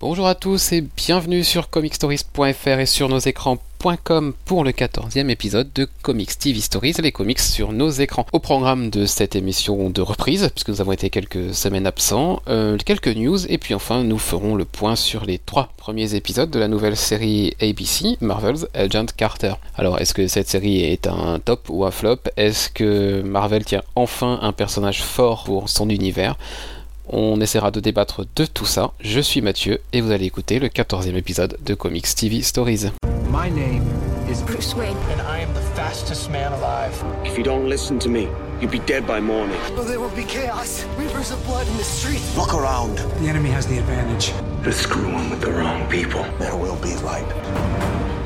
Bonjour à tous et bienvenue sur comicstories.fr et sur nos écrans.com pour le 14e épisode de Comics TV Stories, les comics sur nos écrans. Au programme de cette émission de reprise, puisque nous avons été quelques semaines absents, euh, quelques news et puis enfin nous ferons le point sur les trois premiers épisodes de la nouvelle série ABC, Marvel's Agent Carter. Alors est-ce que cette série est un top ou un flop? Est-ce que Marvel tient enfin un personnage fort pour son univers? On essaiera de débattre de tout ça. Je suis Mathieu et vous allez écouter le 14e épisode de Comics TV Stories. My name is Bruce Wayne. and I am the fastest man alive. If you don't listen to me, you'll be dead by morning. Oh, there will be chaos. Rivers of blood in the streets. Look around. The enemy has the advantage, They're screwing with the wrong people. There will be light.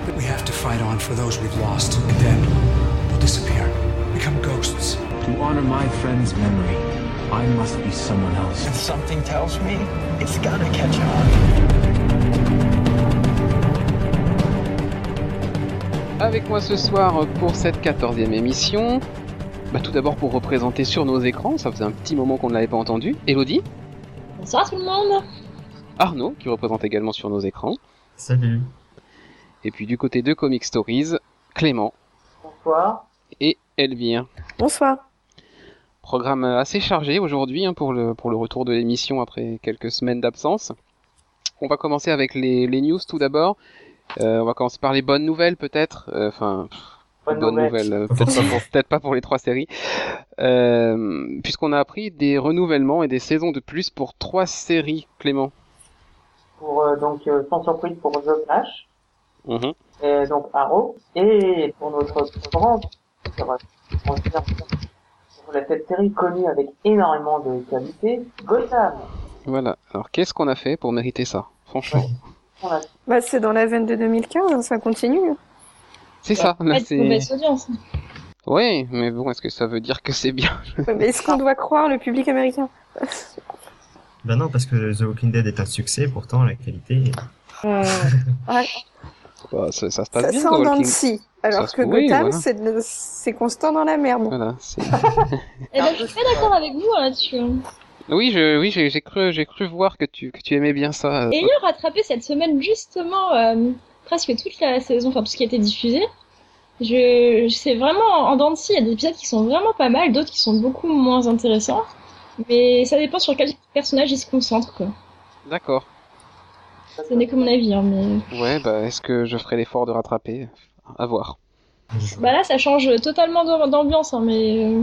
but we have to fight on for those we've lost, and then they'll disappear, become ghosts. To honor my friend's memory, I must be someone else. And something tells me it's gonna catch on. Avec moi ce soir pour cette 14e émission, bah, tout d'abord pour représenter sur nos écrans, ça faisait un petit moment qu'on ne l'avait pas entendu, Elodie, Bonsoir tout le monde Arnaud qui représente également sur nos écrans, Salut. et puis du côté de Comic Stories, Clément Bonsoir. et Elvire. Bonsoir. Programme assez chargé aujourd'hui hein, pour, le, pour le retour de l'émission après quelques semaines d'absence. On va commencer avec les, les news tout d'abord. Euh, on va commencer par les bonnes nouvelles peut-être. Euh, Enfin, Bonne bonnes nouvelle. nouvelles, euh, peut-être pas, pour- peut-être pas pour les trois séries. Euh, Puisqu'on a appris des renouvellements et des saisons de plus pour trois séries, Clément. Pour, euh, donc, euh, sans surprise pour The Flash, Mhm. et donc Arrow, et pour notre grande, euh, on la- cette série connue avec énormément de qualité, Gotham. Voilà. Alors qu'est-ce qu'on a fait pour mériter ça Franchement? A Bah, c'est dans la veine de 2015, hein, ça continue. C'est ça. Là, c'est... Oui, mais bon, est-ce que ça veut dire que c'est bien? Mais est-ce qu'on doit croire le public américain? Ben non, parce que The Walking Dead est un succès, pourtant la qualité. Euh, Ah, Bah, ça, ça se passe Ça bien. sent The en dents de Walking- scie. Ça Alors que oui, Gotham, voilà. c'est de- c'est constant dans la merde. Voilà, c'est- eh ben, je suis pas d'accord avec vous hein, là-dessus. Oui, je, oui, j'ai j'ai cru, j'ai cru voir que tu, que tu aimais bien ça. euh, Et ayant rattrapé cette semaine justement euh, presque toute la saison, enfin tout ce qui a été diffusé, je, c'est vraiment en dents de scie. Il y a des épisodes qui sont vraiment pas mal, d'autres qui sont beaucoup moins intéressants. Mais ça dépend sur quel personnage il se concentre, quoi. D'accord. Ce n'est que mon avis, hein, mais... Ouais, bah, est-ce que je ferai l'effort de rattraper À voir. Bah là, ça change totalement d'am- d'ambiance, hein, mais... euh,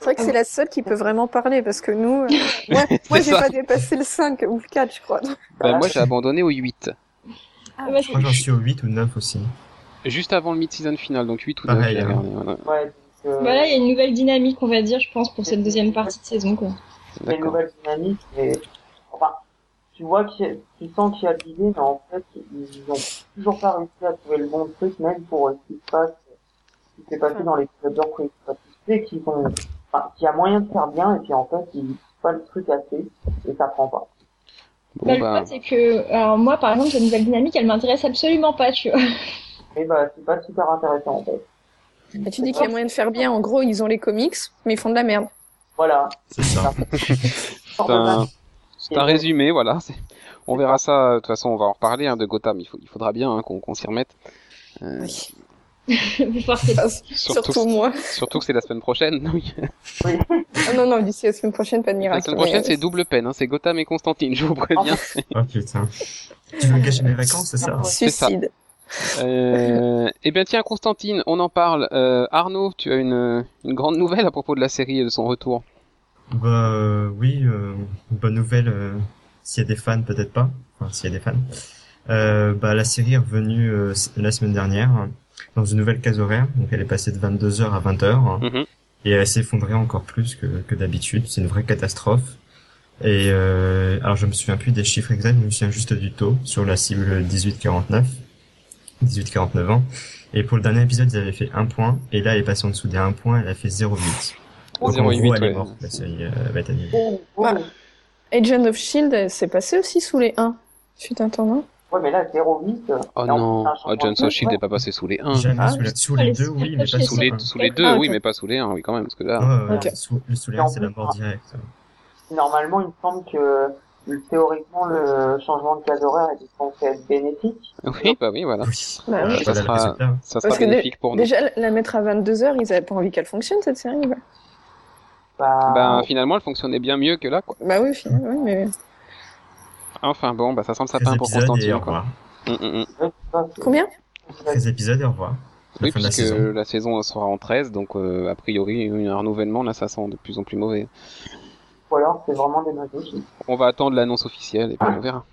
C'est vrai que c'est la seule qui peut vraiment parler, parce que nous, euh, moi, moi j'ai pas dépassé le 5 ou le 4, je crois. Bah, moi, j'ai abandonné au 8. ah bah, Je crois que j'en suis au 8 ou 9 aussi. Juste avant le mid-season final, donc 8 ou 9. Pareil, j'ai hein. regardé, voilà. ouais, donc, euh, bah là, il y a une nouvelle dynamique, on va dire, je pense, pour cette deuxième partie de saison, quoi. il y a une nouvelle dynamique, mais, tu vois qu'il tu sens qu'il y a de l'idée, mais en fait, ils ont toujours pas réussi à trouver le bon truc, même pour euh, ce qui se passe, ce qui s'est passé dans de reprise. Parce que tu sais qu'ils ont, enfin, qu'il y a moyen de faire bien, et puis en fait, ils pas le truc assez, et ça prend pas. Bon, Bah, le bah, problème, c'est que, alors moi, par exemple, cette nouvelle dynamique, elle m'intéresse absolument pas, tu vois. Et bah, c'est pas super intéressant, en fait. Et tu dis qu'il y a moyen de faire bien. En gros, ils ont les comics, mais ils font de la merde. Voilà. C'est ça. C'est un, résumé, voilà. c'est- On verra ça, de toute façon, on va en reparler hein, de Gotham. Il, faut, il faudra bien hein, qu'on qu'on s'y remette. Euh, forcez. surtout, Surtout moi. surtout que c'est la semaine prochaine. Oui. Ah non, non, d'ici la semaine prochaine, pas de La miracle. semaine prochaine, c'est double peine. Hein, c'est Gotham et Constantine, je vous préviens. Oh putain. Tu veux gâcher mes vacances, c'est ça c'est ça. Suicide. Euh, eh bien tiens Constantine, on en parle. Euh, Arnaud, tu as une, une grande nouvelle à propos de la série et de son retour. Bah euh, oui, euh, bonne nouvelle. euh, s'il y a des fans, peut-être pas. Enfin, s'il y a des fans. Euh, bah la série est revenue euh, la semaine dernière dans une nouvelle case horaire. Donc elle est passée de 22h à 20h. Mhm. et elle s'est effondrée encore plus que, que d'habitude. C'est une vraie catastrophe. Et euh, alors je me souviens plus des chiffres exacts, je me souviens juste du taux sur la cible 18-49, 18-49 ans. Et pour le dernier épisode, ils avaient fait un point, et là elle est passée en dessous des 1 point, elle a fait 0,8. Donc en 0,8, gros, elle ouais. est morte, la série euh. Oh, oh. Bah. Agent of Shield, elle s'est passée aussi sous les 1. Fut un temps, non Ouais, mais là, 0,8. euh, Oh en non, c'est Johnson de Shield n'est pas passé sous les 1. Jamais Ah, sous, la- sous Ah, les les deux, oui, mais pas sous les, le un. sous les deux, Ah, oui, ok. mais pas sous les 1, oui, quand même, parce que là. Ouais, sous- le sous les Et en 1, c'est la mort ah. directe. Normalement, il me semble que le- théoriquement, le changement de case horaire est censé être bénéfique. Oui, bah oui, voilà. Oui. Bah oui. Ça sera, ça bénéfique pour nous. Déjà, la mettre à 22h, ils avaient pas envie qu'elle fonctionne cette série. Bah, Bah, Ben, finalement, elle fonctionnait bien mieux que là, quoi. bah oui, finalement, oui, mais. Enfin bon, bah ça sent le 13 sapin pour Constantine, quoi. ouais, c'est ça, c'est- 13 épisodes et au revoir. La Oui, de la puisque saison. la saison sera en 13, donc euh, a priori, un renouvellement, là, ça sent de plus en plus mauvais. Ou alors, c'est vraiment des magiciens. On va attendre l'annonce officielle et puis on verra.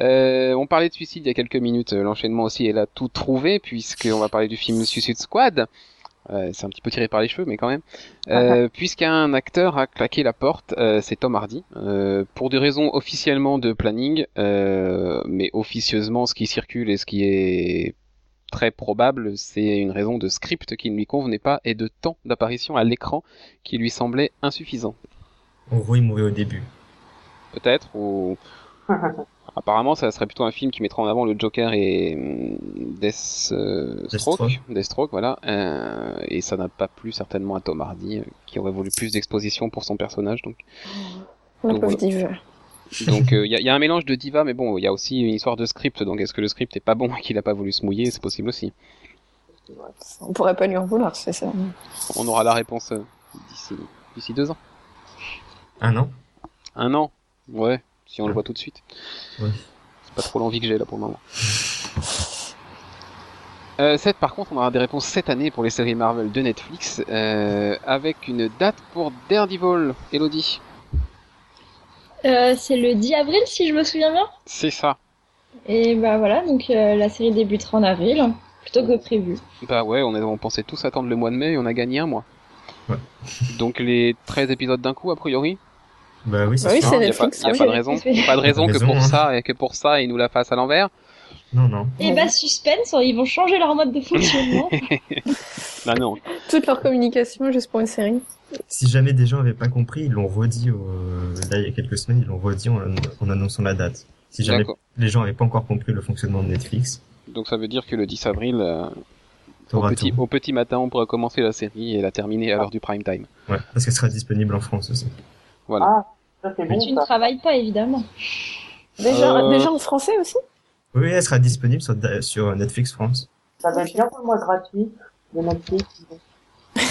Euh, on parlait de suicide il y a quelques minutes, l'enchaînement aussi elle a tout trouvé puisqu'on va parler du film Suicide Squad. Euh, c'est un petit peu tiré par les cheveux mais quand même. Euh, Puisqu'un acteur a claqué la porte, euh, c'est Tom Hardy, euh, pour des raisons officiellement de planning, euh, mais officieusement ce qui circule et ce qui est très probable, c'est une raison de script qui ne lui convenait pas et de temps d'apparition à l'écran qui lui semblait insuffisant. En gros, il mourait au début. peut-être ou apparemment ça serait plutôt un film qui mettrait en avant le Joker et hum, Death, euh, Stroke, Deathstroke. Deathstroke, voilà. Euh, et ça n'a pas plu certainement à Tom Hardy euh, qui aurait voulu plus d'exposition pour son personnage donc. Voilà. diva. donc il y, a, y a un mélange de diva mais bon il y a aussi une histoire de script donc est-ce que le script est pas bon et qu'il a pas voulu se mouiller? C'est possible aussi. On pourrait pas lui en vouloir, c'est ça. on aura la réponse euh, d'ici d'ici deux ans. Un an. Un an? Ouais si on le voit tout de suite. C'est pas trop l'envie que j'ai là pour le moment. Euh, 7, par contre, on aura des réponses cette année pour les séries Marvel de Netflix, euh, avec une date pour Daredevil. Elodie. Euh, c'est le 10 avril, si je me souviens bien. C'est ça. Et bah voilà, donc euh, la série débutera en avril, plutôt que prévu. Bah ouais, on, est, on pensait tous attendre le mois de mai et on a gagné un mois. Ouais. Donc les 13 épisodes d'un coup, a priori Bah oui, c'est Bah oui, sûr. Il n'y a, pas, Netflix, y a oui. pas de raison, pas de raison que Raison, pour hein. ça et que pour ça ils nous la fassent à l'envers. Non, non. Et bah suspense, ils vont changer leur mode de fonctionnement. Bah non. Toute leur communication juste pour une série. Si jamais des gens avaient pas compris, ils l'ont redit au... là il y a quelques semaines, ils l'ont redit en, en annonçant la date. Si jamais les gens avaient pas encore compris le fonctionnement de Netflix, Donc ça veut dire que le 10 avril, euh, au, petit, au petit matin, on pourra commencer la série et la terminer à l'heure du prime time. Ouais, parce qu'elle sera disponible en France aussi. Voilà. Ah, ça c'est bon, tu ne travailles pas, évidemment. Déjà, Euh. déjà en français aussi Oui, elle sera disponible sur, sur Netflix France. Ça va être bien pour le mois gratuit de Netflix.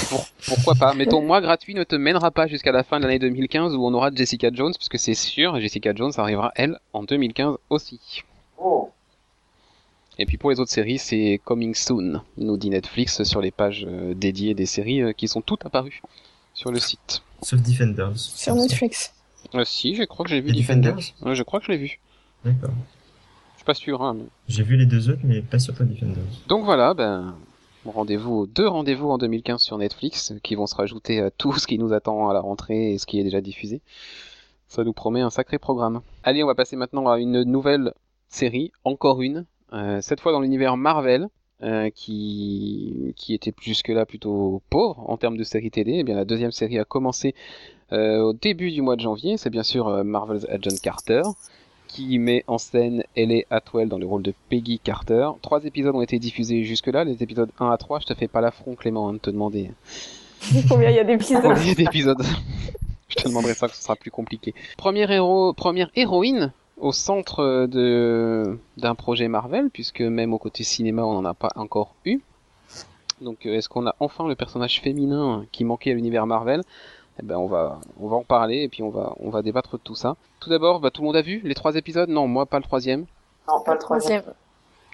Pour- pourquoi pas Mais ton mois gratuit ne te mènera pas jusqu'à la fin de l'année 2015 où on aura Jessica Jones, puisque c'est sûr, Jessica Jones arrivera, elle, en 2015 aussi. Oh, Et puis pour les autres séries, c'est Coming Soon, nous dit Netflix sur les pages euh, dédiées des séries euh, qui sont toutes apparues sur le site. Sauf Defenders. sur Netflix. Euh, si, je crois que j'ai vu Et Defenders. Defenders Ouais, je crois que je l'ai vu. D'accord. Je suis pas sûr, hein, mais... J'ai vu les deux autres, mais pas sur toi Defenders. Donc voilà, ben, rendez-vous, deux rendez-vous en 2015 sur Netflix qui vont se rajouter à tout ce qui nous attend à la rentrée et ce qui est déjà diffusé. Ça nous promet un sacré programme. Allez, on va passer maintenant à une nouvelle série, encore une, euh, cette fois dans l'univers Marvel. Euh, qui, qui était jusque-là plutôt pauvre en termes de série télé, et bien la deuxième série a commencé euh, au début du mois de janvier. C'est bien sûr euh, Marvel's Agent Carter, qui met en scène Ellie Atwell dans le rôle de Peggy Carter. Trois épisodes ont été diffusés jusque-là, les épisodes 1 à 3. Je te fais pas l'affront, Clément, hein, de te demander Combien il y a d'épisodes combien d'épisodes. Je te demanderai ça, que ce sera plus compliqué. Premier héros, première héroïne au centre de d'un projet Marvel, puisque même au côté cinéma, on n'en a pas encore eu. Donc, euh, est-ce qu'on a enfin le personnage féminin qui manquait à l'univers Marvel? Eh ben, on va, on va en parler et puis on va, on va débattre de tout ça. Tout d'abord, bah, tout le monde a vu les trois épisodes? Non, moi pas le troisième. non, pas le troisième.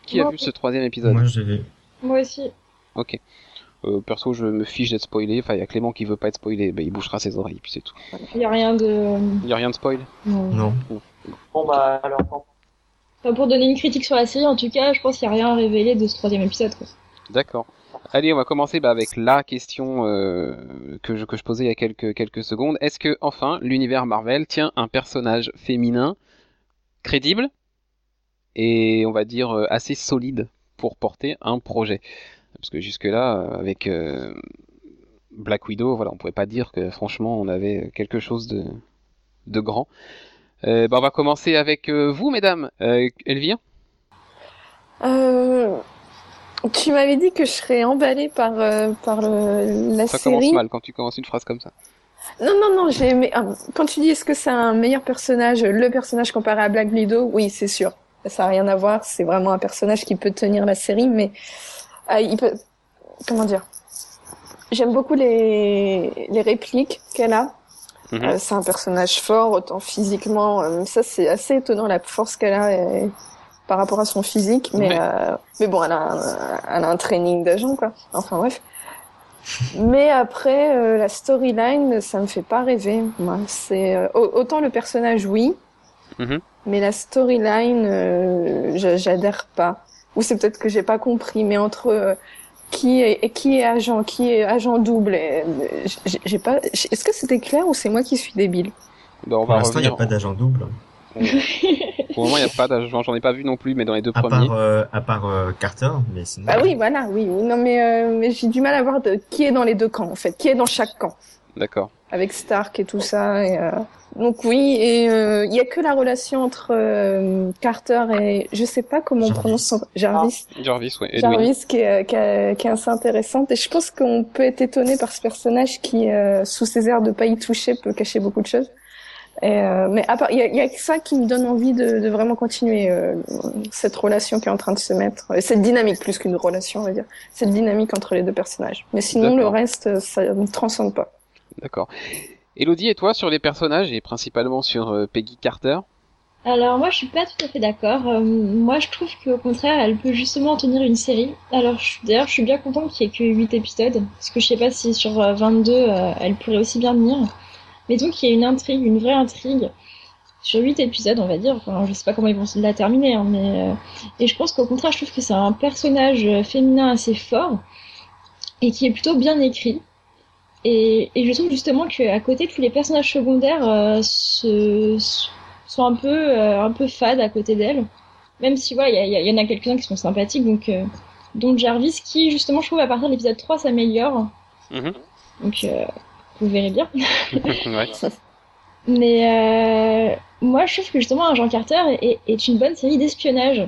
Qui a vu ce troisième épisode? Moi, j'ai vu. Moi aussi. Ok. Euh, perso, je me fiche d'être spoilé. Enfin, il y a Clément qui veut pas être spoilé. Ben, il bouchera ses oreilles, puis c'est tout. Il n'y a rien de. Il y a rien de spoil? Non. Non. Bon bah alors. Enfin, pour donner une critique sur la série, en tout cas, je pense qu'il n'y a rien à révéler de ce troisième épisode. Quoi. D'accord. Allez, on va commencer bah, avec la question euh, que, je, que je posais il y a quelques, quelques secondes. Est-ce que, enfin, l'univers Marvel tient un personnage féminin crédible et, on va dire, euh, assez solide pour porter un projet? Parce que jusque-là, euh, avec euh, Black Widow, voilà, on pouvait pas dire que, franchement, on avait quelque chose de, de grand. Euh, bah, on va commencer avec euh, vous, mesdames. Euh, Elvire Euh, tu m'avais dit que je serais emballée par, par le, la Ça série. commence mal quand tu commences une phrase comme ça. Non, non, non, j'ai aimé. ah, Quand tu dis est-ce que c'est un meilleur personnage, le personnage comparé à Black Widow, oui, c'est sûr. Ça n'a rien à voir. C'est vraiment un personnage qui peut tenir la série, mais ah, il peut. Comment dire? J'aime beaucoup les les répliques qu'elle a. Mhm. Euh, c'est un personnage fort, autant physiquement. euh, ça, c'est assez étonnant la force qu'elle a euh, par rapport à son physique. Mais Ouais. euh, mais bon, elle a un, elle a un training d'agent, quoi. Enfin bref. Mais après, la storyline, ça me fait pas rêver. Moi, c'est au- autant le personnage, oui, Mhm. mais la storyline, j'a- j'adhère pas. Ou c'est peut-être que j'ai pas compris. Mais entre qui est qui est agent, qui est agent double, euh, j'ai pas. Est-ce que c'était clair ou c'est moi qui suis débile? Ben, on Pour l'instant, il n'y a pas d'agent double. Pour le moment, il n'y a pas d'agent, j'en ai pas vu non plus, mais dans les deux À premiers. part, euh, à part euh, Carter, mais sinon. Bah oui, voilà, oui. oui. Non, mais, euh, mais j'ai du mal à voir de qui est dans les deux camps en fait, qui est dans chaque camp. D'accord. Avec Stark et tout ça. Et, euh, Donc oui, et euh, il y a que la relation entre euh, Carter et je sais pas comment on Jarvis. prononce son... Jarvis. Jarvis, ouais. Edwin. Jarvis qui est, qui, est, qui est assez intéressante et je pense qu'on peut être étonné par ce personnage qui, euh, sous ses airs de pas y toucher, peut cacher beaucoup de choses. Et, euh, mais à part, il y a, y a que ça qui me donne envie de, de vraiment continuer euh, cette relation qui est en train de se mettre, euh, cette dynamique plus qu'une relation, on va dire, cette dynamique entre les deux personnages. Mais sinon, le reste, ça ne transcende pas. D'accord. Elodie et toi sur les personnages et principalement sur euh, Peggy Carter? Alors moi je suis pas tout à fait d'accord. Euh, moi je trouve qu'au contraire elle peut justement tenir une série. Alors d'ailleurs je suis bien contente qu'il y ait que 8 épisodes parce que je sais pas si sur euh, 22 euh, elle pourrait aussi bien venir. Mais donc il y a une intrigue, une vraie intrigue sur 8 épisodes on va dire. Enfin, je sais pas comment ils vont la terminer hein, mais euh, et je pense qu'au contraire je trouve que c'est un personnage euh, féminin assez fort et qui est plutôt bien écrit. Et, et je trouve justement qu'à côté tous les personnages secondaires euh, se, sont un peu euh, un peu fades à côté d'elle. Même si ouais, il y, en a quelques-uns qui sont sympathiques, donc euh, dont Jarvis qui justement je trouve à partir de l'épisode 3 s'améliore. Mhm. Donc euh, vous verrez bien. Ouais. Mais euh, moi, je trouve que justement, Agent Carter est, est une bonne série d'espionnage.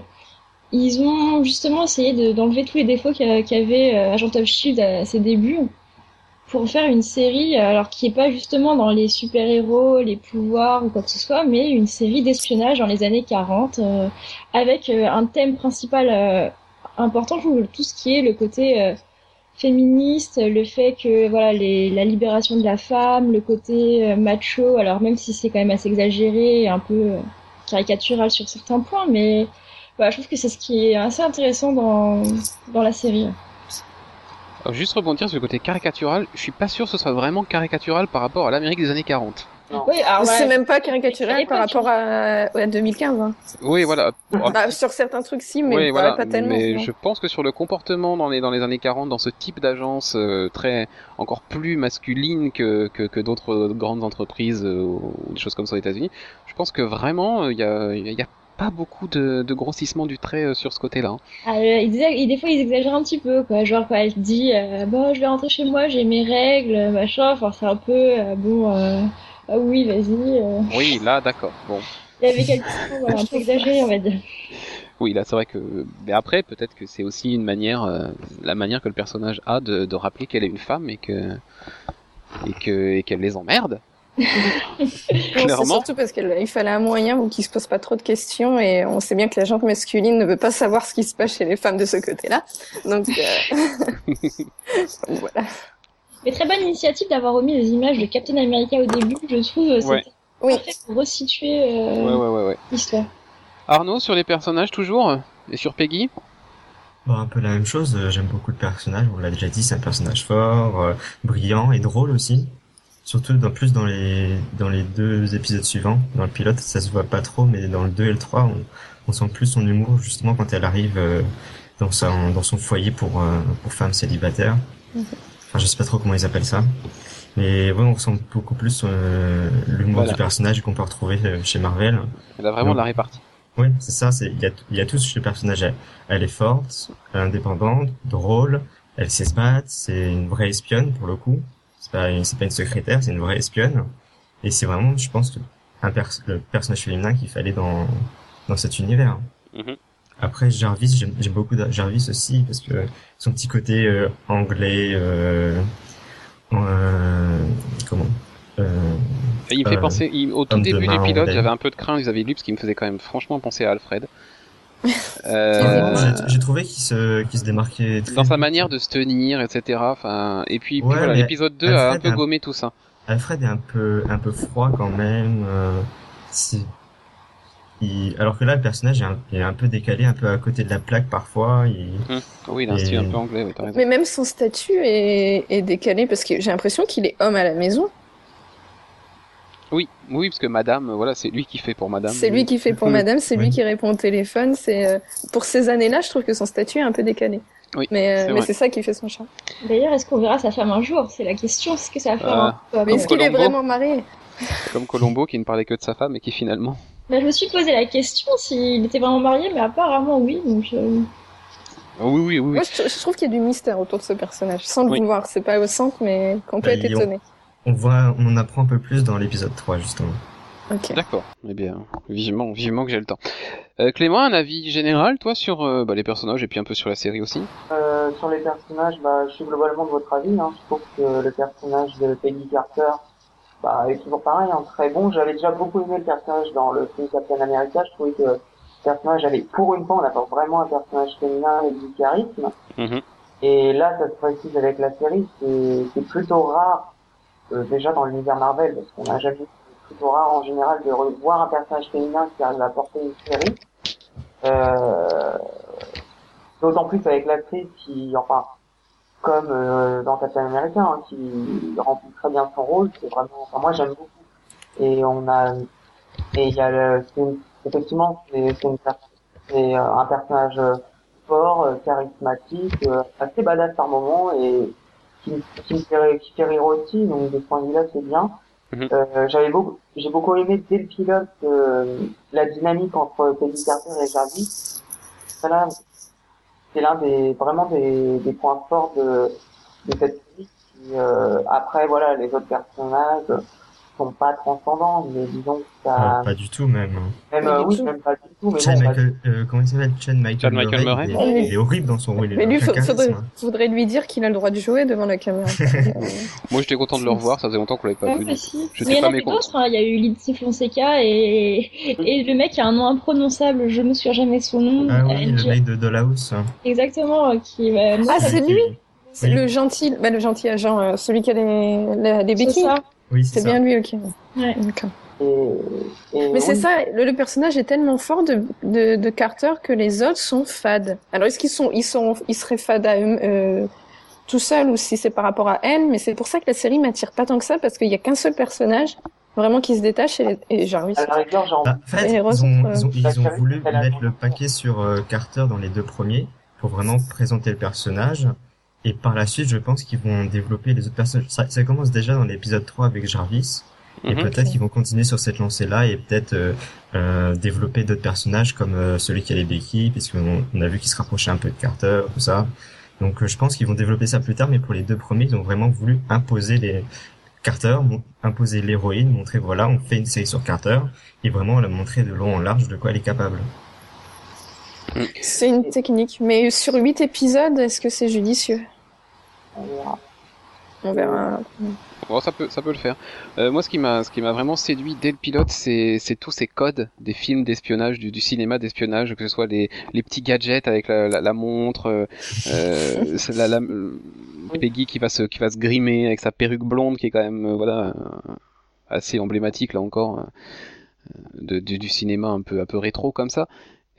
Ils ont justement essayé de- d'enlever tous les défauts qu'a- qu'avait Agent of Shield à ses débuts pour faire une série, euh, alors qui est pas justement dans les super-héros, les pouvoirs ou quoi que ce soit, mais une série d'espionnage dans les années 40, euh, avec euh, un thème principal euh, important, je trouve, tout ce qui est le côté euh, féministe, le fait que voilà les, la libération de la femme, le côté macho, alors même si c'est quand même assez exagéré et un peu caricatural sur certains points, mais voilà, je trouve que c'est ce qui est assez intéressant dans, dans la série. Alors, juste rebondir sur le côté caricatural, je suis pas sûr que ce soit vraiment caricatural par rapport à l'Amérique des années 40. Oui, alors c'est ouais, même pas caricatural par rapport à, à 2015. Hein. Oui, voilà. Bah, sur certains trucs, si, mais oui, pas, voilà. pas tellement. mais non. je pense que sur le comportement dans les dans les années 40, dans ce type d'agence euh, très encore plus masculine que que, que d'autres grandes entreprises euh, ou des choses comme ça aux États-Unis, je pense que vraiment euh, il y a il y a pas beaucoup de, de grossissement du trait euh, sur ce côté-là. hein. Ah, euh, des fois ils exagèrent un petit peu, quoi. Genre quand elle dit, euh, bon, je vais rentrer chez moi, j'ai mes règles, machin. Enfin, c'est un peu, bon, ah oui, vas-y. Oui, là, d'accord. Bon, Il y avait quelques voilà, un peu exagéré, on va dire. oui, là, c'est vrai que. Mais après, peut-être que c'est aussi une manière, la manière que le personnage a de, de rappeler qu'elle est une femme et que et que et qu'elle les emmerde. Clairement. surtout parce qu'il fallait un moyen où qu'il se pose pas trop de questions et on sait bien que la gente masculine ne veut pas savoir ce qui se passe chez les femmes de ce côté-là. Donc, euh... voilà. Mais très bonne initiative d'avoir remis des images de Captain America au début, je trouve. euh, Ouais. C'était Oui. parfait pour resituer euh, Ouais, ouais, ouais, ouais. l'histoire. Arnaud sur les personnages toujours et sur Peggy? Bon, un peu la même chose, euh, j'aime beaucoup le personnage, on l'a déjà dit, c'est un personnage fort, euh, brillant et drôle aussi. Surtout dans plus dans les dans les deux épisodes suivants. Dans le pilote, ça se voit pas trop, mais dans le 2 et le 3, on, on sent plus son humour justement quand elle arrive euh, dans son dans son foyer pour euh, pour femmes célibataires. Enfin, je sais pas trop comment ils appellent ça. Mais ouais, on ressent beaucoup plus euh, l'humour Voilà. du personnage qu'on peut retrouver euh, chez Marvel. Elle a vraiment de la répartie. Oui, c'est ça. C'est il y a il y a tout ce personnage. Elle, elle est forte, elle est indépendante, drôle. Elle sait se battre. C'est une vraie espionne pour le coup. C'est pas c'est pas une secrétaire, c'est une vraie espionne. Et c'est vraiment, je pense, un pers- le personnage féminin qu'il fallait dans dans cet univers. Mhm. Après Jarvis, j'aime beaucoup Jarvis aussi parce que son petit côté euh, anglais, euh, euh, comment il me fait penser, il- au tout de début pilote, laine. j'avais un peu de crainte vis-à-vis de lui parce qu'il me faisait quand même franchement penser à Alfred. Euh, j'ai- trouvé qu'il se, qu'il se démarquait très dans sa manière de se tenir, etc. Enfin, et puis, voilà, l'épisode 2 a un peu un- gommé tout ça. Alfred est un peu, un peu froid quand même. euh, si- il- alors que là, le personnage est un, est un peu décalé, un peu à côté de la plaque parfois. Il... Oui, il a un style Et- un peu anglais, oui. Mais même son statut est, est décalé parce que j'ai l'impression qu'il est homme à la maison. Oui, oui, parce que Madame, voilà, c'est lui qui fait pour Madame. C'est lui qui fait pour madame, c'est lui Oui. qui répond au téléphone. C'est euh, Pour ces années-là, je trouve que son statut est un peu décalé. Oui, Mais, euh, c'est ça qui fait son charme. D'ailleurs, est-ce qu'on verra sa femme un jour? C'est la question. Est-ce que sa femme Euh, un peu Mais est-ce qu'il est vraiment marié? Comme Colombo qui ne parlait que de sa femme et qui finalement. Bah, je me suis posé la question s'il était vraiment marié, mais apparemment oui. Donc, euh, oui, oui, oui. Moi, je, je trouve qu'il y a du mystère autour de ce personnage, sans le Oui. vouloir. C'est pas au centre, mais qu'on peut être étonné. On voit, on en apprend un peu plus dans l'épisode 3 justement. Ok. D'accord. Eh bien, vivement, vivement que j'ai le temps. Euh, Clément, un avis général, toi, sur euh, bah, les personnages et puis un peu sur la série aussi? Euh, sur les personnages, bah, je suis globalement de votre avis. Hein. Je trouve que le personnage de Peggy Carter bah, est toujours pareil, hein, très bon. J'avais déjà beaucoup aimé le personnage dans le film Captain America. Je trouvais que le personnage avait, pour une fois, on apporte vraiment un personnage féminin et du charisme. Mhm. Et là, ça se précise avec la série, c'est plutôt rare, déjà dans l'univers Marvel, parce qu'on n'a jamais plutôt rare en général de revoir un personnage féminin qui arrive à porter une série. Euh, D'autant plus avec l'actrice qui, enfin, comme euh, dans Captain America, hein, qui remplit très bien son rôle, c'est vraiment, enfin, moi j'aime beaucoup. Et on a, et il y a le, une- effectivement, c'est euh, un personnage euh, fort, euh, charismatique, euh, assez badass par moment et qui, qui me fait, qui fait rire aussi, donc de ce point de vue-là c'est bien. Mhm. Euh, j'avais beaucoup, j'ai beaucoup aimé dès le pilote euh, la dynamique entre Peggy Carter et Jarvis. Voilà, c'est l'un des vraiment des, des points forts de, de cette série. Qui, euh, après voilà, les autres personnages sont pas transcendants, mais disons que ça, Ah, pas du tout même. même Pas euh, oui, tout. même pas du tout, mais Chad bon, bah, Michael, euh, comment il s'appelle? Chad Michael, Chad Michael Murray. Il, est, il est horrible dans son rôle. Mais lui, faut- charisme. faudrait, faudrait lui dire qu'il a le droit de jouer devant la caméra. Moi, j'étais content de le revoir, ça faisait longtemps qu'on l'avait pas ouais, vu. Je Mais il y en a d'autres. hein. Il y a eu Lindsay Fonseca et... et le mec a un nom imprononçable. Je me souviens jamais son nom. Ah oui, le mec de Dollhouse. Exactement. euh, Qui. Ah, c'est lui C'est Oui. le gentil, bah, le gentil agent, euh, celui qui a les, les, les c'est béquilles. Oui, c'est bien lui, ok. Ouais. Mais c'est oui, ça, le, le personnage est tellement fort de, de, de Carter que les autres sont fades. Alors est-ce qu'ils sont, ils sont, ils seraient fades à eux, euh, tout seuls ou si c'est par rapport à elle Mais c'est pour ça que la série m'attire pas tant que ça parce qu'il y a qu'un seul personnage vraiment qui se détache et, et j'ai envie Bah, en fait, Et les ils ont, ressources, ils ont, ils la ont série, voulu mettre le paquet sur euh, Carter dans les deux premiers pour vraiment présenter le personnage. Et par la suite, je pense qu'ils vont développer les autres personnages. Ça, ça commence déjà dans l'épisode 3 avec Jarvis. Et Mhm. peut-être qu'ils vont continuer sur cette lancée-là et peut-être euh, euh, développer d'autres personnages comme euh, celui qui a les béquilles, puisqu'on on a vu qu'il se rapprochait un peu de Carter, tout ça. Donc euh, je pense qu'ils vont développer ça plus tard, mais pour les deux premiers, ils ont vraiment voulu imposer les Carter, imposer l'héroïne, montrer voilà, on fait une série sur Carter, et vraiment la montrer de long en large de quoi elle est capable. C'est une technique. Mais sur huit épisodes, est-ce que c'est judicieux? On verra. Bon, ça peut, ça peut le faire. Euh, moi, ce qui m'a, ce qui m'a vraiment séduit dès le pilote, c'est, c'est tous ces codes des films d'espionnage, du, du cinéma d'espionnage, que ce soit les, les petits gadgets avec la, la, la montre, euh, euh, la, la, Peggy qui va se, qui va se grimer avec sa perruque blonde, qui est quand même, euh, voilà, assez emblématique là encore, de, du, du cinéma un peu, un peu rétro comme ça.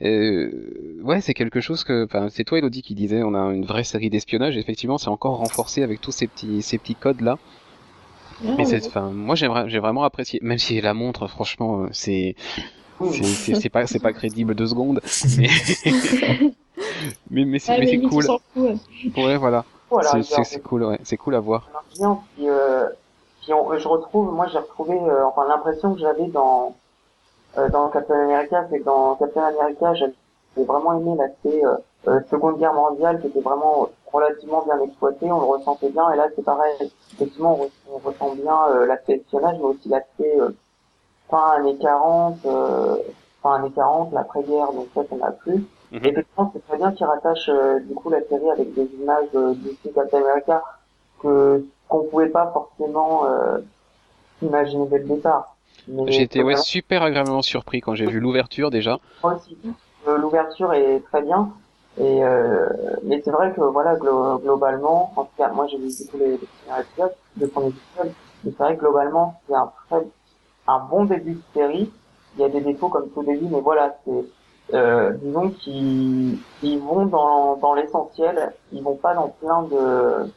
Euh, ouais, c'est quelque chose que, enfin, c'est toi Elodie qui disait, on a une vraie série d'espionnage. Effectivement, c'est encore renforcé avec tous ces petits, ces petits codes là. Mais c'est, enfin, moi j'ai vra- j'ai vraiment apprécié, même si la montre, franchement, euh, c'est, c'est, pas, c'est pas crédible deux secondes, mais, mais, mais c'est, Ouais, cool. fout, ouais. Ouais, voilà. Voilà, C'est, cool, ouais, c'est cool à voir. bien. Puis, euh, puis on- je retrouve, moi j'ai retrouvé, euh, enfin l'impression que j'avais dans dans Captain America, c'est que dans Captain America, j'ai vraiment aimé l'aspect euh, euh, Seconde Guerre mondiale qui était vraiment relativement bien exploité, on le ressentait bien. Et là c'est pareil, effectivement on, re- on ressent bien euh, l'aspect espionnage, mais aussi l'aspect euh, fin années 40, euh, fin années 40, l'après-guerre, donc ça ça m'a plu. Mhm. Et effectivement c'est très bien qu'ils rattachent euh, du coup la série avec des images euh, d'ici Captain America que qu'on pouvait pas forcément euh, imaginé dès le départ. Mais J'ai été c'est ouais, super agréablement surpris quand j'ai vu l'ouverture déjà. Moi aussi. Euh, L'ouverture est très bien. Et euh, mais c'est vrai que voilà, glo- globalement, en tout cas, moi j'ai vu tous les, les premiers épisodes, les premiers épisodes, mais c'est vrai que globalement, c'est un très, un bon début de série. Il y a des défauts comme tout début, mais voilà, c'est, euh, disons qu'ils ils vont dans, dans l'essentiel, ils vont pas dans plein de,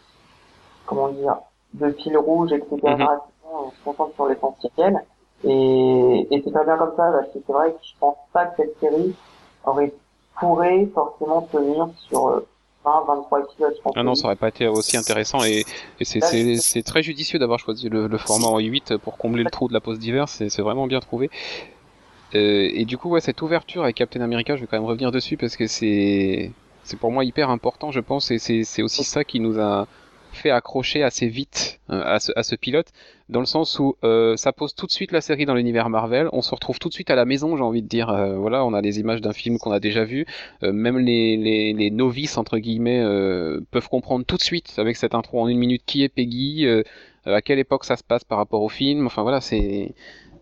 comment dire, de fils rouges, etc. Mhm. On se concentre sur l'essentiel. Et, et c'est pas bien comme ça, parce que c'est vrai que je pense pas que cette série aurait pourrait forcément tenir sur euh, 20, 23 épisodes, je pense. Ah non, ça aurait pas été aussi intéressant et, et c'est, très judicieux d'avoir choisi le, le format en 8 pour combler le trou de la pause d'hiver, c'est, c'est vraiment bien trouvé. Euh, et du coup, ouais, cette ouverture avec Captain America, je vais quand même revenir dessus parce que c'est, c'est pour moi hyper important, je pense, et c'est, c'est aussi ça qui nous a fait accrocher assez vite euh, à, ce, pilote, dans le sens où euh, ça pose tout de suite la série dans l'univers Marvel, on se retrouve tout de suite à la maison, j'ai envie de dire, euh, voilà, on a des images d'un film qu'on a déjà vu, même les, les, novices entre guillemets peuvent comprendre tout de suite avec cette intro en une minute qui est Peggy, à quelle époque ça se passe par rapport au film. Enfin voilà, c'est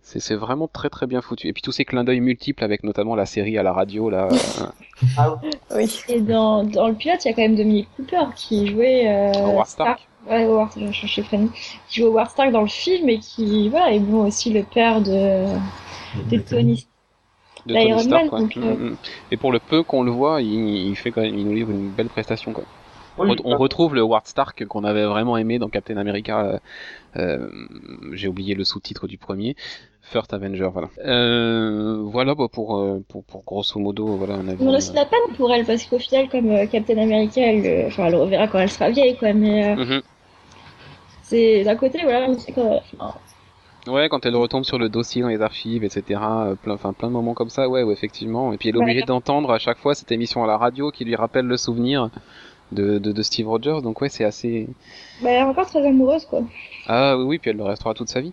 c'est c'est vraiment très très bien foutu. Et puis tous ces clins d'œil multiples avec notamment la série à la radio là. euh, Ah Oui. Et dans, dans le pilote, il y a quand même Dominique Cooper qui jouait euh, Howard Stark. Ouais, Howard, je prénom. Qui joue Howard Stark dans le film et qui, voilà, est bon aussi le père de, de Tony. de Tony Stark. Quoi. donc, euh, Mm, mm. Et pour le peu qu'on le voit, il, il fait quand même, il nous livre une belle prestation quoi. Oui, on retrouve le Howard Stark qu'on avait vraiment aimé dans Captain America. euh, euh, J'ai oublié le sous-titre du premier. First Avenger, voilà. Euh, voilà bah, pour, pour pour grosso modo, voilà, on a vu. On a aussi de la peine pour elle parce qu'au final, comme euh, Captain America, elle, euh, enfin, elle le reverra quand elle sera vieille, quoi. Mais euh, Mhm. c'est d'un côté, voilà, quand Ouais, quand elle retombe sur le dossier dans les archives, etc. Plein, enfin, plein de moments comme ça, ouais, ouais, effectivement. Et puis elle est Ouais. obligée d'entendre à chaque fois cette émission à la radio qui lui rappelle le souvenir de, de, de Steve Rogers. Donc ouais, c'est assez. bah, elle est encore très amoureuse, quoi. Ah oui, oui, puis elle le restera toute sa vie.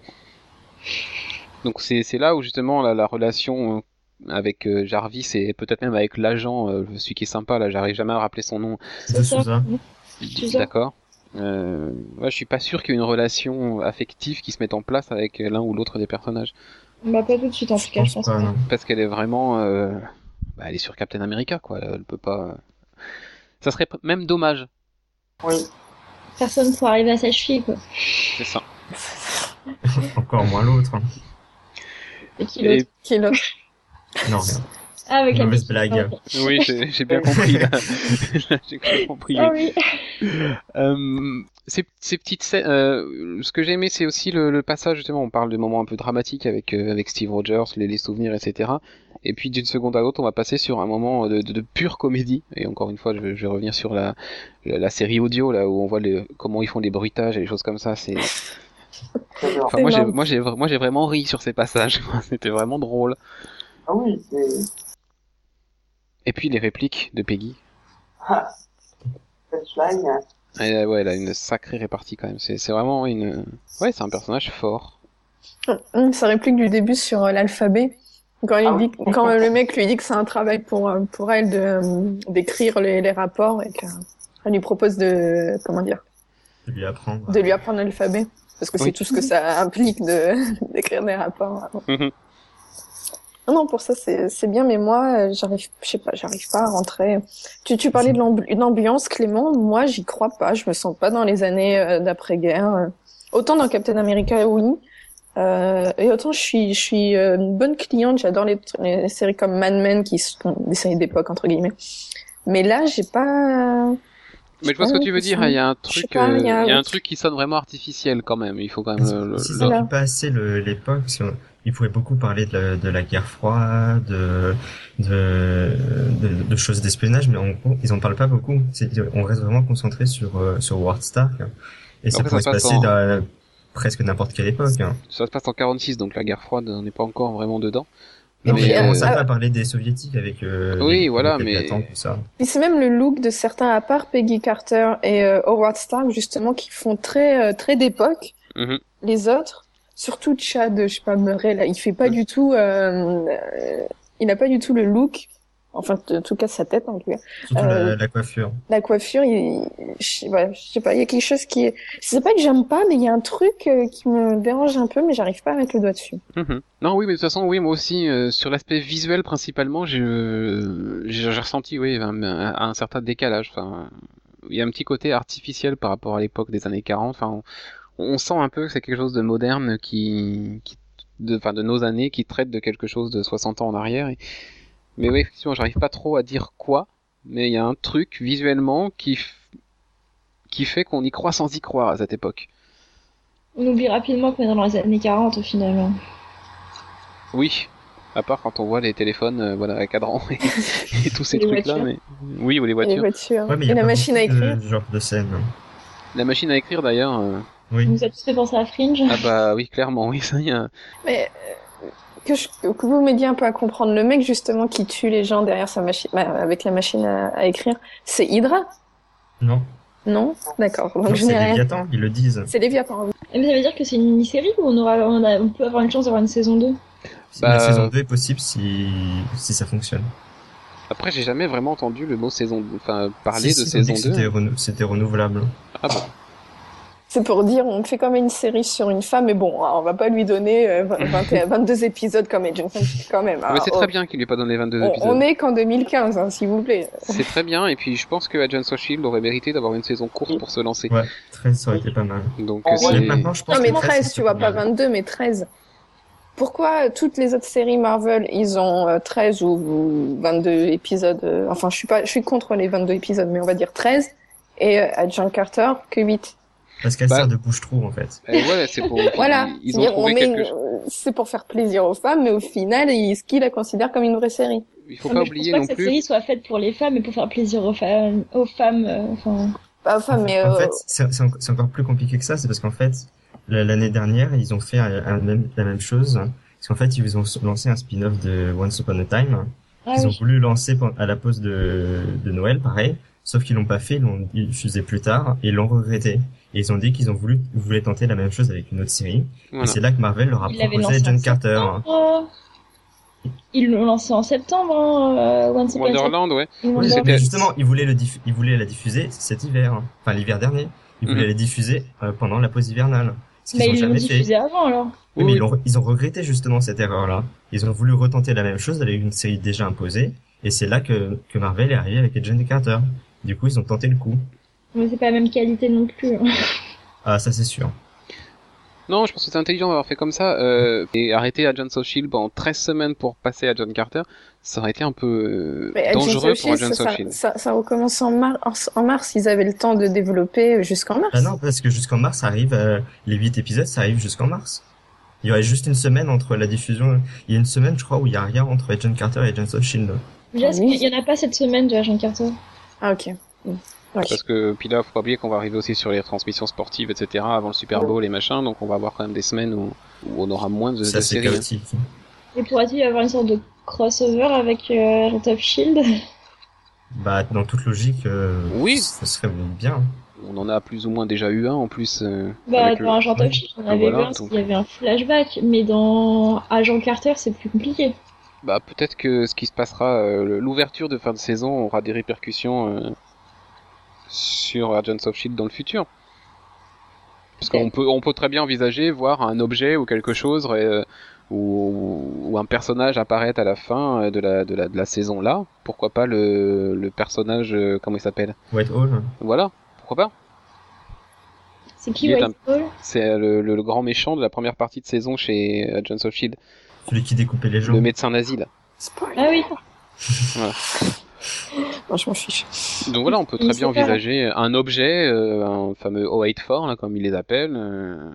Donc c'est c'est là où justement la, la relation euh, avec euh, Jarvis et peut-être même avec l'agent, euh, celui qui est sympa là, j'arrive jamais à rappeler son nom. De Souza. D'accord. Euh, ouais, je suis pas sûr qu'il y ait une relation affective qui se mette en place avec l'un ou l'autre des personnages. Bah, pas tout de suite, en tout cas, je pense pas, parce qu'elle est vraiment euh, bah, elle est sur Captain America quoi elle peut pas ça serait même dommage Oui. Personne pour arriver à sa cheville, quoi. c'est ça Encore moins l'autre. hein. Et qui l'autre? Non, rien. Ah, avec la Mauvaise petite- blague. oui j'ai bien compris j'ai bien compris Ah oui. Euh, ces, ces petites scènes, euh, ce que j'ai aimé, c'est aussi le, le passage justement. On parle de moments un peu dramatiques avec euh, avec Steve Rogers, les, les souvenirs, etc. Et puis d'une seconde à l'autre, on va passer sur un moment de, de, de pure comédie. Et encore une fois, je, vais- je vais revenir sur la, la, la série audio là où on voit les, comment ils font les bruitages et les choses comme ça. C'est, enfin, moi j'ai, Énorme. moi j'ai, moi j'ai vraiment ri sur ces passages. C'était vraiment drôle. Ah oui, c'est, Et puis les répliques de Peggy. ah, Punchline. Et, euh, ouais, elle a une sacrée répartie quand même. C'est, c'est vraiment une, ouais, c'est un personnage fort. Hum, Sa réplique du début sur euh, l'alphabet. Quand, il Ah dit, oui. quand le mec lui dit que c'est un travail pour, euh, pour elle de, euh, d'écrire les, les rapports et qu'elle lui propose de, comment dire, De lui apprendre. de lui apprendre l'alphabet. Parce que Oui. c'est tout ce que ça implique de, d'écrire des rapports. Mhm. Non, non, pour ça, c'est, c'est bien, mais moi, euh, j'arrive, je sais pas, j'arrive pas à rentrer. Tu, tu parlais de l'ambiance, Clément. Moi, j'y crois pas. Je me sens pas dans les années euh, d'après-guerre. Autant dans Captain America, oui. Euh, et autant je suis, je suis euh, une bonne cliente. J'adore les, les séries comme Mad Men, qui sont des séries d'époque, entre guillemets. Mais là, j'ai pas, Mais je vois ce que Ah, tu veux dire. Il y a un truc, pas, euh, il y a- un truc qui sonne vraiment artificiel quand même. Il faut quand même le, le- Si le- pas assez l'époque, il pourrait beaucoup parler de la, de la guerre froide, de, de, de, de choses d'espionnage, mais en gros, ils en parlent pas beaucoup. On reste vraiment concentré sur, euh, sur Stark. Et ça pourrait ça se passe passer en- dans presque n'importe quelle époque. hein. Ça se passe en 46, donc la guerre froide, on n'est pas encore vraiment dedans. Non, Mais, mais, euh, on s'arrête à parler des soviétiques avec euh, Oui, les- voilà, les mais- Péplatan, tout ça. Puis c'est même le look de certains, à part Peggy Carter et euh, Howard Stark, justement, qui font très, euh, très d'époque. Mhm. Les autres, surtout Chad, je sais pas, Murray, là, il fait pas du tout, euh, euh, il a pas du tout le look Enfin, en tout cas, sa tête, en tout cas. Surtout Euh, la, la coiffure. La coiffure, il, je, je sais pas, il y a quelque chose qui est, c'est pas que j'aime pas, mais il y a un truc euh, qui me dérange un peu, mais j'arrive pas à mettre le doigt dessus. Mhm. Non, oui, mais de toute façon, oui, moi aussi, euh, sur l'aspect visuel principalement, j'ai euh, j'ai j'ai ressenti, oui, un, un, un certain décalage. Enfin, il y a un petit côté artificiel par rapport à l'époque des années 40. Enfin, on, on sent un peu que c'est quelque chose de moderne qui, qui de, de nos années, qui traite de quelque chose de 60 ans en arrière. Et- Mais oui, effectivement, j'arrive pas trop à dire quoi, mais il y a un truc visuellement qui, f- qui fait qu'on y croit sans y croire à cette époque. On oublie rapidement qu'on est dans les années 40 au final. hein. Oui, à part quand on voit les téléphones, euh, voilà, à cadran et, et tous ces Les trucs-là, voitures. mais oui, ou les voitures. Ouais, mais et la machine à écrire. de genre de scène. La machine à écrire d'ailleurs. euh, Oui. Vous a tous fait penser à Fringe. Ah bah oui, clairement, oui, ça y a. Mais euh, que, je, que vous m'aidiez un peu à comprendre, le mec justement qui tue les gens derrière sa machine, bah, avec la machine à, à écrire, c'est Hydra, Non. non? D'accord. Donc Non, je n'ai c'est rien. Léviathan, ils le disent. C'est Léviathan. oui. Mais ça veut dire que c'est une mini-série ou on, aura, on, a, on peut avoir une chance d'avoir une saison 2 Bah, La saison 2 est possible si, si ça fonctionne. Après, j'ai jamais vraiment entendu le mot saison, enfin parler Si, de si, saison que C'était 2. renou- c'était renouvelable. Ah bon? C'est pour dire, on fait comme une série sur une femme, mais bon, on va pas lui donner euh, 21 22 épisodes comme Agent quand même. Ah, mais c'est Ah, très oh, bien qu'il lui ait pas donné 22 On, épisodes. on est qu'en 2015, hein, s'il vous plaît. C'est très bien, et puis je pense que Agents of Shield aurait mérité d'avoir une saison courte pour se lancer. Ouais, 13 ça aurait été pas mal. Donc euh, c'est- maintenant, je pense Non, mais que 13, c'est tu vois, pas mal. 22, mais 13. Pourquoi toutes les autres séries Marvel, ils ont euh, 13 ou, ou 22 épisodes euh, Enfin, je suis pas, je suis contre les 22 épisodes, mais on va dire 13. Et euh, Agent Carter, que 8. Parce qu'elle Bah- sert de bouche-trou, en fait. Eh ouais, c'est pour. Voilà. Ils ont C'est-à-dire, on trouvé met quelque une- chose. C'est pour faire plaisir aux femmes, mais au final, ils, ce qu'ils la considèrent comme une vraie série. Il faut Non, pas je oublier pense pas non que cette plus. série soit faite pour les femmes et pour faire plaisir aux femmes. Aux femmes euh, enfin, Pas aux femmes, mais En euh, fait, c'est c'est en- c'est encore plus compliqué que ça, c'est parce qu'en fait, la- l'année dernière, ils ont fait un- même- la même chose. Parce qu'en fait, ils ont lancé un spin-off de Once Upon a Time. ah Ils ont voulu lancer à la pause de, de Noël, pareil. Sauf qu'ils l'ont pas fait, ils l'ont diffusé plus tard, et ils l'ont regretté. Et ils ont dit qu'ils ont voulu, voulaient tenter la même chose avec une autre série. Voilà. Et c'est là que Marvel leur a Ils proposé John Carter. septembre. Ils l'ont lancé en septembre, hein, euh, Once Wonderland, ouais. Oui, mais justement, ils voulaient le diff- ils voulaient la diffuser cet hiver. Enfin, l'hiver dernier. Ils voulaient Mhm. la diffuser euh, pendant la pause hivernale. Ce qu'ils Mais ils l'ont jamais fait. diffusé avant alors. Oui, mais Oui. ils, ont, ils ont regretté justement cette erreur-là. Ils ont voulu retenter la même chose avec une série déjà imposée, et c'est là que, que Marvel est arrivé avec Agent Carter. Du coup, ils ont tenté le coup. Mais c'est pas la même qualité non plus. hein. Ah, ça c'est sûr. Non, je pense que c'est intelligent d'avoir fait comme ça. Euh, et arrêter Agents of Shield pendant 13 semaines pour passer à John Carter, ça aurait été un peu euh, dangereux pour Agents ça, of ça, Shield. ça, ça recommence en, mars. en mars. Ils avaient le temps de développer jusqu'en mars. Ah non, parce que jusqu'en mars, ça arrive, euh, les huit épisodes, ça arrive jusqu'en mars. Il y aurait juste une semaine entre la diffusion. Il y a une semaine, je crois, où il y a rien entre Agent Carter et Agents of Shield. Déjà, Ah est-ce oui. qu'il y en a pas cette semaine de Agent Carter? Ah, ok. Parce que puis là, faut pas oublier qu'on va arriver aussi sur les transmissions sportives, etc. avant le Super Bowl et machin, donc on va avoir quand même des semaines où, où on aura moins de, Ça de c'est séries. hein. chaotique. Et pourrait-il y avoir une sorte de crossover avec euh, Agent of Shield Bah, dans toute logique, euh, Oui. ça serait bien. On en a plus ou moins déjà eu un en plus. euh, Bah, avec le- dans Agent of Shield, on avait Voilà, un, donc- qu'il y avait un flashback, mais dans Agent Carter, c'est plus compliqué. Bah peut-être que ce qui se passera, euh, l'ouverture de fin de saison aura des répercussions euh, sur Agents of Shield dans le futur. Parce qu'on peut, on peut très bien envisager voir un objet ou quelque chose euh, ou, ou un personnage apparaître à la fin euh, de la, de la, de la saison là. Pourquoi pas le, le personnage, euh, comment il s'appelle? White Hall. Voilà, pourquoi pas? C'est qui Il est White Hall? C'est le, le, le grand méchant de la première partie de saison chez Agents of Shield, Celui qui découpait les gens. le médecin nazi là. Spoil. Ah oui, Moi, je m'en fiche. Donc voilà, on peut très bien pas- envisager un objet, euh, un fameux 084, là, comme ils les appellent, euh,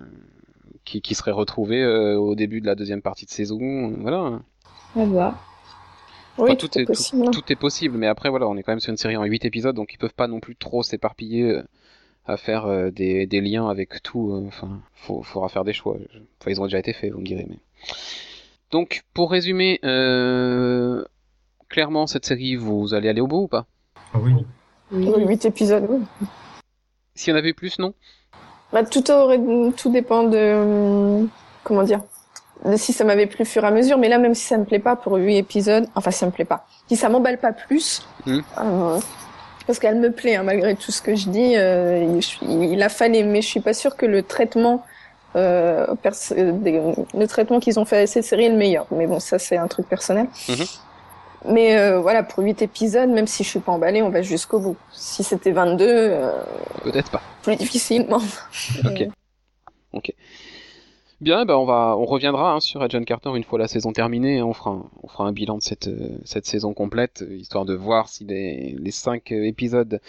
qui, qui serait retrouvé euh, au début de la deuxième partie de saison. Voilà. on va voir. Oui, Enfin, tout, tout est possible. hein. Tout est possible, mais après voilà, on est quand même sur une série en 8 épisodes, donc ils peuvent pas non plus trop s'éparpiller euh, à faire euh, des, des liens avec tout. euh, Enfin, faut, faudra faire des choix. Enfin, ils ont déjà été faits, vous me direz. Mais... Donc, pour résumer, euh, clairement, cette série, vous allez aller au bout ou pas? Ah oui. Oui, huit épisodes, oui. S'il y en avait plus, non? Bah, tout aurait, tout dépend de, comment dire, si ça m'avait plu au fur et à mesure, mais là, même si ça me plaît pas pour huit épisodes, enfin, si ça me plaît pas, si ça m'emballe pas plus, Hmm. euh, parce qu'elle me plaît, hein, malgré tout ce que je dis, euh, il a fallu, mais je suis pas sûre que le traitement, euh, pers- des- le traitement qu'ils ont fait à cette série est le meilleur. Mais bon, ça, c'est un truc personnel. Mhm. Mais euh, voilà, pour huit épisodes, même si je suis pas emballée, on va jusqu'au bout. Si c'était 22, euh, Peut-être pas. plus difficilement. Ok. Ok. Bien, ben on va, on reviendra hein, sur John Carter une fois la saison terminée. hein. On fera, un, on fera un bilan de cette euh, cette saison complète, euh, histoire de voir si les, les cinq épisodes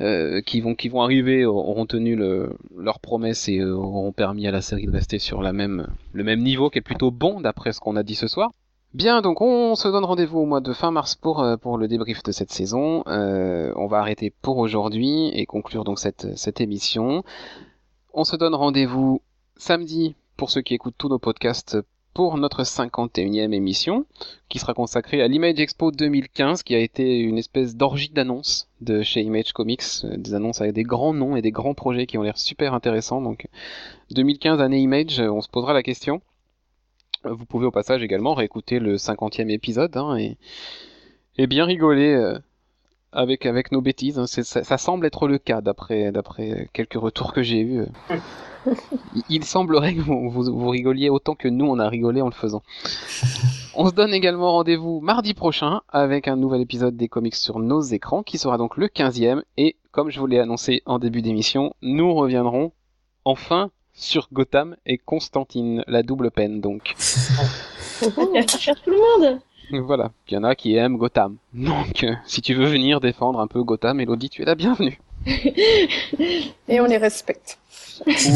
euh, qui vont qui vont arriver auront tenu le, leur promesse et auront permis à la série de rester sur la même le même niveau, qui est plutôt bon d'après ce qu'on a dit ce soir. Bien, donc on se donne rendez-vous au mois de fin mars pour euh, pour le débrief de cette saison. Euh, on va arrêter pour aujourd'hui et conclure donc cette cette émission. On se donne rendez-vous samedi pour ceux qui écoutent tous nos podcasts pour notre 51e émission qui sera consacrée à l'Image Expo 2015 qui a été une espèce d'orgie d'annonces de chez Image Comics, euh, des annonces avec des grands noms et des grands projets qui ont l'air super intéressants. Donc 2015 année Image, on se posera la question. Vous pouvez au passage également réécouter le 50e épisode hein, et, et bien rigoler euh, avec avec nos bêtises. hein. Ça, ça semble être le cas d'après d'après quelques retours que j'ai eus. euh. Il- Il semblerait que vous, vous, vous rigoliez autant que nous on a rigolé en le faisant. On se donne également rendez-vous mardi prochain avec un nouvel épisode des comics sur nos écrans qui sera donc le 15e et comme je vous l'ai annoncé en début d'émission, nous reviendrons enfin sur Gotham et Constantine, la double peine donc. Ça fait faire tout le monde. Voilà, il y en a qui aiment Gotham. Donc euh, si tu veux venir défendre un peu Gotham, Elodie, tu es la bienvenue. Et on les respecte.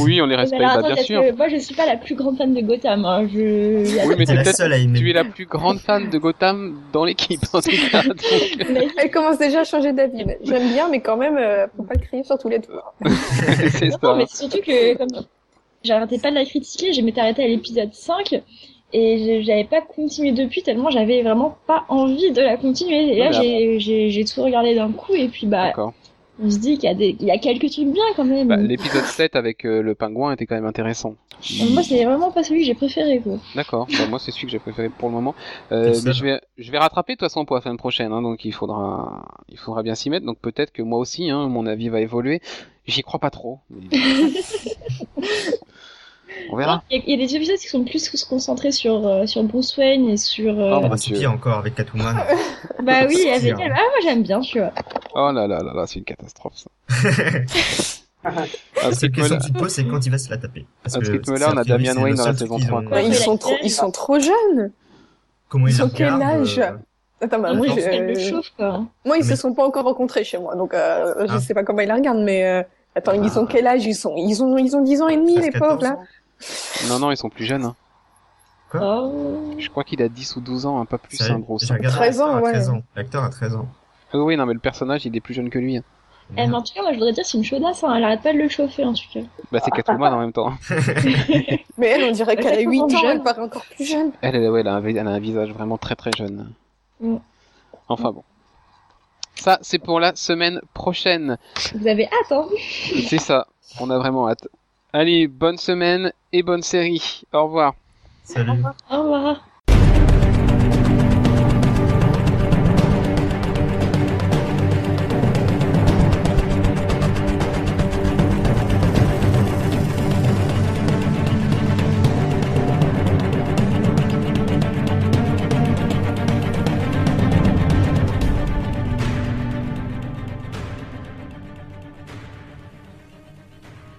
Oui, on les Mais respecte, bah, attends, bien sûr. que moi je suis pas la plus grande fan de Gotham. Hein. Je... Oui, mais c'est la peut-être seule à aimer. tu es la plus grande fan de Gotham dans l'équipe en tout cas. donc, Elle commence déjà à changer d'avis. J'aime bien, mais quand même, euh, faut pas le crier sur tous les toits. c'est Non, ça. mais c'est surtout que comme j'arrêtais pas de la critiquer, je m'étais arrêtée à l'épisode 5 et je- j'avais pas continué depuis tellement j'avais vraiment pas envie de la continuer. Et là j'ai tout regardé d'un coup et puis bah D'accord. On se dit qu'il y a des il y a quelques trucs bien quand même. Bah, L'épisode 7 avec euh, le pingouin était quand même intéressant. Donc, Moi c'est vraiment pas celui que j'ai préféré quoi. D'accord. Bah, moi, c'est celui que j'ai préféré pour le moment. Euh, mais je vais, je vais rattraper de toute façon pour la semaine prochaine. Hein, donc il faudra, il faudra bien s'y mettre. Donc peut-être que moi aussi, hein, mon avis va évoluer. J'y crois pas trop. mais- On verra. Il y, a- il y a des épisodes qui sont plus concentrés sur euh, sur Bruce Wayne et sur euh, Oh, Ah, mon c'est pire encore avec Catwoman. bah oui avec elle. Ah moi j'aime bien tu vois. Oh là là là là, c'est une catastrophe ça. La ce seule question que tu te poses, c'est quand il va se la taper. Parce que rythme-là, c'est on a Damian Wayne dans la saison truc qu'ils 3, ont-. Ouais, ils sont trop, ils sont trop jeunes. Comment Ils il sont la quel âge euh, Attends, bah, Ah, moi, le chauffe quoi. moi, ils se Mais- sont pas encore rencontrés chez moi, donc euh, je Ah. sais pas comment ils la regardent, mais euh, attends, ils ont Ah. quel âge Ils sont, ils ont, ils ont 10 ans et demi, les 13, pauvres 14 là. Non, non, ils sont plus jeunes. hein. Oh. Je crois qu'il a 10 ou 12 ans, hein, pas plus, un gros. J'ai regardé 13 ans, ouais. 13 ans. L'acteur a 13 ans. Ah oui, non, mais le personnage, il est plus jeune que lui. hein. Eh, mais en tout cas, moi, je voudrais dire, c'est une chaudasse, hein. Elle arrête pas de le chauffer, en tout cas. Bah, c'est Catwoman en même temps. Mais elle, on dirait qu'elle a Elle est 8 ans, jeune. elle paraît encore plus jeune. Elle, elle, ouais, elle, a un, vi- elle a un visage vraiment très très jeune. Mm. Enfin bon. Ça, c'est pour la semaine prochaine. Vous avez hâte, hein C'est ça. On a vraiment hâte. Allez, bonne semaine et bonne série. Au revoir. Salut. Au revoir.